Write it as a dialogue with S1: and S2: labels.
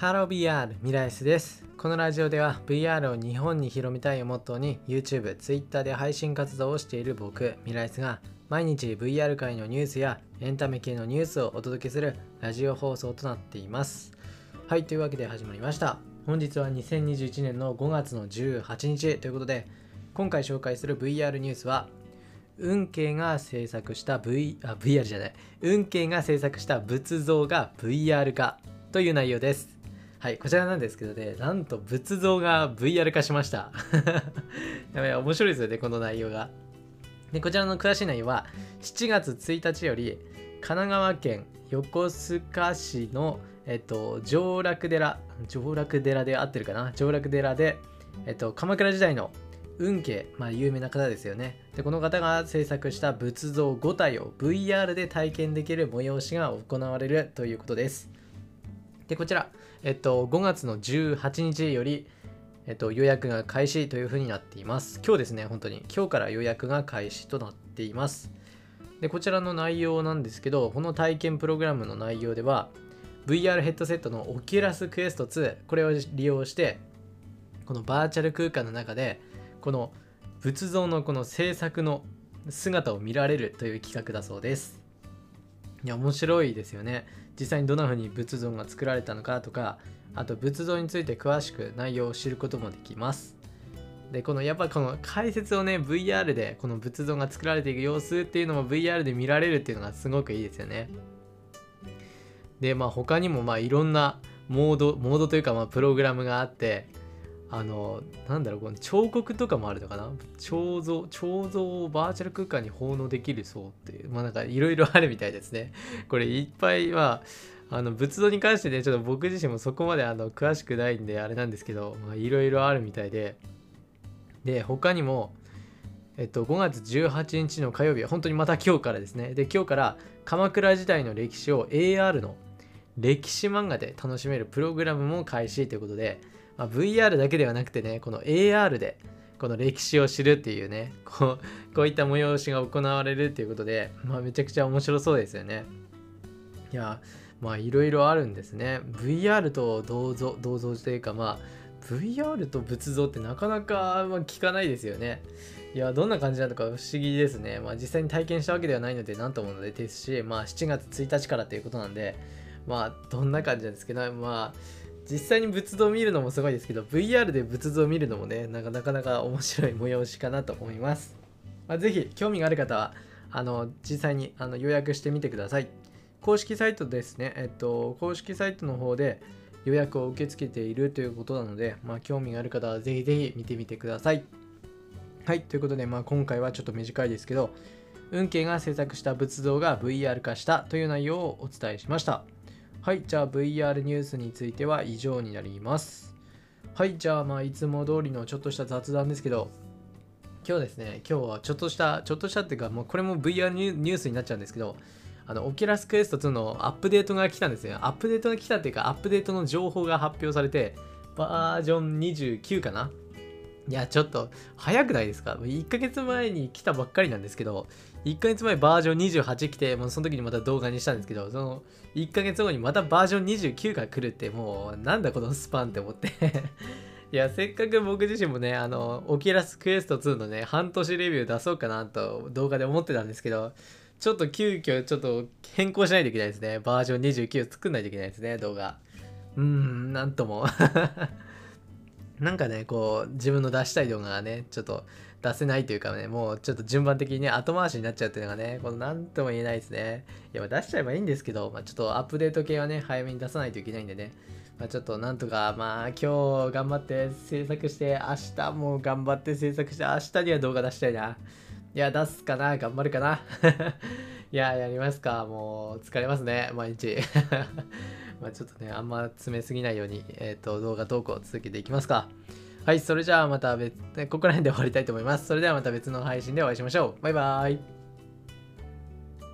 S1: ハロー VR ミライスです。このラジオでは VR を日本に広めたいをモットーに YouTube、Twitter で配信活動をしている僕、ミライスが毎日 VR 界のニュースやエンタメ系のニュースをお届けするラジオ放送となっています。はい、というわけで始まりました。本日は2021年の5月の18日ということで、今回紹介する VR ニュースは運慶が制作した V あ VR じゃない運慶が制作した仏像が VR 化という内容ですはいこちらなんですけどねなんと仏像が VR 化しました。やばい面白いですよねこの内容が。でこちらの詳しい内容は7月1日より神奈川県横須賀市のえっと上洛寺上洛寺で合ってるかな？上洛寺でえっと鎌倉時代の運慶、まあ、有名な方ですよね。でこの方が制作した仏像5体を VR で体験できる催しが行われるということです。でこちら、えっと、5月の18日より、えっと、予約が開始というふうになっています。今日ですね本当に。今日から予約が開始となっています。でこちらの内容なんですけどこの体験プログラムの内容では VR ヘッドセットの Oculus Quest 2これを利用してこのバーチャル空間の中でこの仏像のこの制作の姿を見られるという企画だそうです。いや面白いですよね。実際にどんな風に仏像が作られたのかとかあと仏像について詳しく内容を知ることもできます。でこのやっぱこの解説をね VR でこの仏像が作られていく様子っていうのも VR で見られるっていうのがすごくいいですよね。でまあ他にもまあいろんなモードモードというかまあプログラムがあってあのなんだろうこの彫刻とかもあるのかな？彫像彫像をバーチャル空間に奉納できるそうっていうまあなんかいろいろあるみたいですね。これいっぱいはあの仏像に関してねちょっと僕自身もそこまであの詳しくないんであれなんですけどいろいろあるみたいで。で他にもえっと5月18日の火曜日は本当にまた今日からですね。で今日から鎌倉時代の歴史を AR の歴史漫画で楽しめるプログラムも開始ということでまあ、VR だけではなくてねこの AR でこの歴史を知るっていうねこうこういった催しが行われるっていうことで、まあ、めちゃくちゃ面白そうですよね。いやまあいろいろあるんですね。VR と銅像銅像というかまあ VR と仏像ってなかなかま聞かないですよね。いやどんな感じなのか不思議ですね。まあ実際に体験したわけではないので何とものでですしまあ7月1日からということなんでまあどんな感じなんですけどまあ実際に仏像を見るのもすごいですけど VR で仏像を見るのもねなかなか面白い催しかなと思います、まあ、ぜひ興味がある方はあの実際にあの予約してみてください。公式サイトですね。えっと公式サイトの方で予約を受け付けているということなので、まあ、興味がある方はぜひぜひ見てみてください。はいということで、まあ、今回はちょっと短いですけど運慶が制作した仏像が VR 化したという内容をお伝えしました。はい、じゃあ VR ニュースについては以上になります。はい、じゃあまあいつも通りのちょっとした雑談ですけど、今日ですね、今日はちょっとした、ちょっとしたっていうか、もうこれも VR ニュースになっちゃうんですけど、あの、オキュラスクエスト2のアップデートが来たんですよ。アップデートが来たっていうか、アップデートの情報が発表されて、バージョン29かないや、ちょっと早くないですか ?1 ヶ月前に来たばっかりなんですけど、1ヶ月前バージョン28来て、もうその時にまた動画にしたんですけど、その1ヶ月後にまたバージョン29が来るって、もうなんだこのスパンって思って いや、せっかく僕自身もね、あの、オキュラスクエスト2のね、半年レビュー出そうかなと動画で思ってたんですけど、ちょっと急遽ちょっと変更しないといけないですね。バージョン29作んないといけないですね、動画。うーん、なんとも。なんかね、こう、自分の出したい動画がね、ちょっと出せないというかね、もうちょっと順番的にね、後回しになっちゃうっていうのがね、このなんとも言えないですね。いや、出しちゃえばいいんですけど、まあ、ちょっとアップデート系はね、早めに出さないといけないんでね、まあ、ちょっとなんとか、まあ、今日頑張って制作して、明日も頑張って制作して、明日には動画出したいな。いや、出すかな頑張るかな いや、やりますか。もう、疲れますね、毎日。まあちょっとね、あんま詰めすぎないように、えっ、ー、と、動画投稿を続けていきますか。はい、それじゃあまた別、ここら辺で終わりたいと思います。それではまた別の配信でお会いしましょう。バイバーイ。